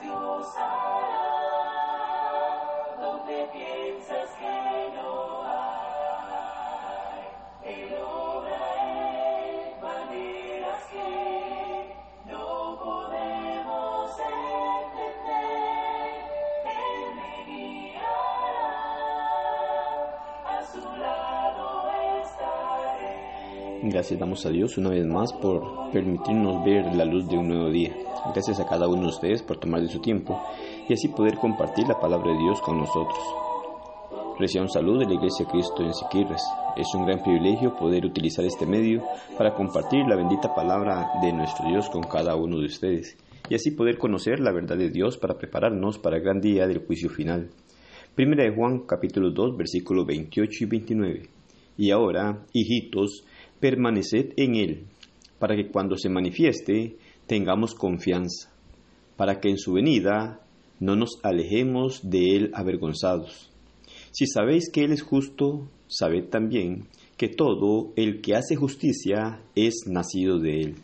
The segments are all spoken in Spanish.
Dios hará donde Gracias damos a Dios una vez más por permitirnos ver la luz de un nuevo día. Gracias a cada uno de ustedes por tomar de su tiempo y así poder compartir la palabra de Dios con nosotros. Reciba un saludo de la Iglesia Cristo en Siquirres. Es un gran privilegio poder utilizar este medio para compartir la bendita palabra de nuestro Dios con cada uno de ustedes y así poder conocer la verdad de Dios para prepararnos para el gran día del juicio final. Primera de Juan capítulo 2 versículos 28 y 29. Y ahora, hijitos, permaneced en Él, para que cuando se manifieste tengamos confianza, para que en su venida no nos alejemos de Él avergonzados. Si sabéis que Él es justo, sabed también que todo el que hace justicia es nacido de Él.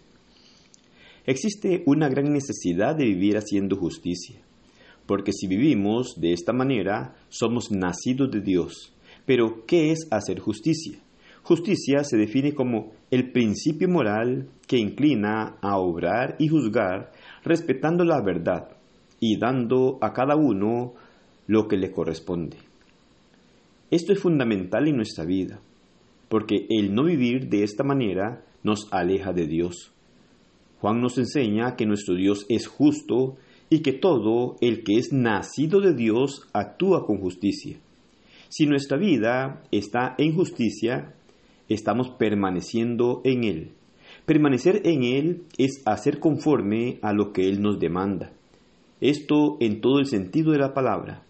Existe una gran necesidad de vivir haciendo justicia, porque si vivimos de esta manera, somos nacidos de Dios. Pero, ¿qué es hacer justicia? Justicia se define como el principio moral que inclina a obrar y juzgar respetando la verdad y dando a cada uno lo que le corresponde. Esto es fundamental en nuestra vida, porque el no vivir de esta manera nos aleja de Dios. Juan nos enseña que nuestro Dios es justo y que todo el que es nacido de Dios actúa con justicia. Si nuestra vida está en justicia, estamos permaneciendo en Él. Permanecer en Él es hacer conforme a lo que Él nos demanda. Esto en todo el sentido de la palabra.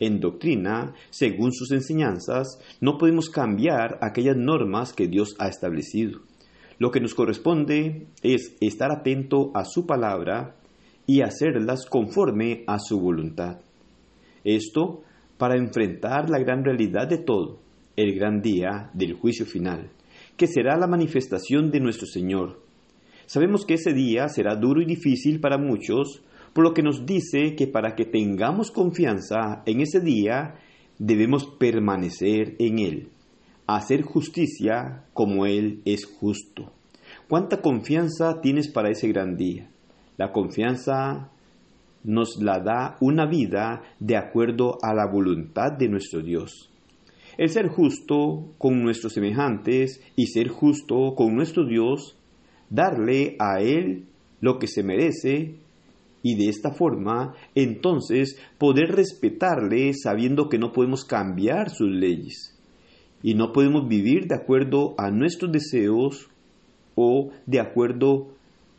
En doctrina, según sus enseñanzas, no podemos cambiar aquellas normas que Dios ha establecido. Lo que nos corresponde es estar atento a su palabra y hacerlas conforme a su voluntad. Esto para enfrentar la gran realidad de todo, el gran día del juicio final, que será la manifestación de nuestro Señor. Sabemos que ese día será duro y difícil para muchos, por lo que nos dice que para que tengamos confianza en ese día, debemos permanecer en Él, hacer justicia como Él es justo. ¿Cuánta confianza tienes para ese gran día? La confianza nos la da una vida de acuerdo a la voluntad de nuestro Dios. El ser justo con nuestros semejantes y ser justo con nuestro Dios, darle a Él lo que se merece y de esta forma entonces poder respetarle sabiendo que no podemos cambiar sus leyes y no podemos vivir de acuerdo a nuestros deseos o de acuerdo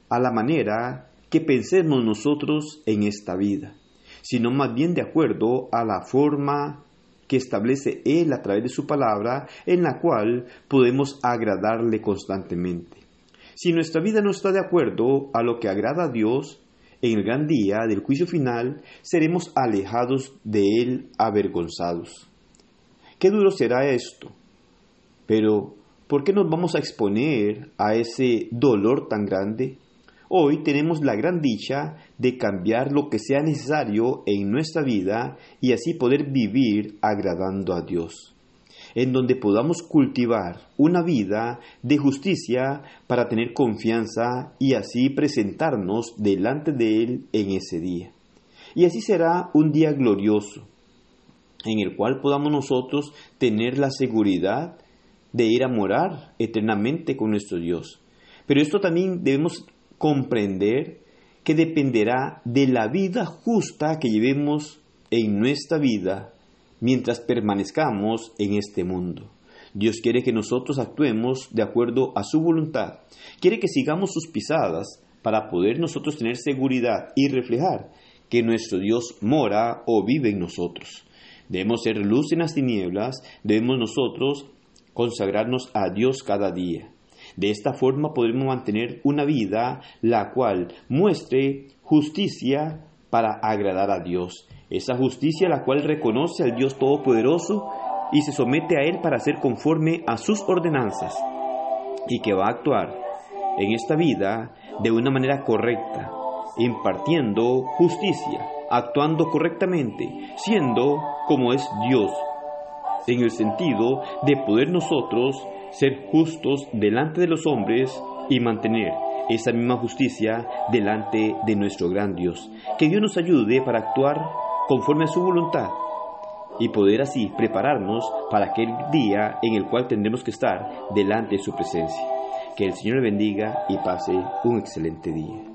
a la manera que pensemos nosotros en esta vida, sino más bien de acuerdo a la forma que establece Él a través de su palabra, en la cual podemos agradarle constantemente. Si nuestra vida no está de acuerdo a lo que agrada a Dios, en el gran día del juicio final seremos alejados de Él avergonzados. Qué duro será esto, pero ¿por qué nos vamos a exponer a ese dolor tan grande? Hoy tenemos la gran dicha de cambiar lo que sea necesario en nuestra vida y así poder vivir agradando a Dios, en donde podamos cultivar una vida de justicia para tener confianza y así presentarnos delante de Él en ese día. Y así será un día glorioso, en el cual podamos nosotros tener la seguridad de ir a morar eternamente con nuestro Dios. Pero esto también debemos comprender que dependerá de la vida justa que llevemos en nuestra vida mientras permanezcamos en este mundo. Dios quiere que nosotros actuemos de acuerdo a su voluntad. Quiere que sigamos sus pisadas para poder nosotros tener seguridad y reflejar que nuestro Dios mora o vive en nosotros. Debemos ser luz en las tinieblas, debemos nosotros consagrarnos a Dios cada día. De esta forma podremos mantener una vida la cual muestre justicia para agradar a Dios. Esa justicia la cual reconoce al Dios Todopoderoso y se somete a Él para ser conforme a sus ordenanzas y que va a actuar en esta vida de una manera correcta, impartiendo justicia, actuando correctamente, siendo como es Dios, en el sentido de poder nosotros ser justos delante de los hombres y mantener esa misma justicia delante de nuestro gran Dios. Que Dios nos ayude para actuar conforme a su voluntad y poder así prepararnos para aquel día en el cual tendremos que estar delante de su presencia. Que el Señor le bendiga y pase un excelente día.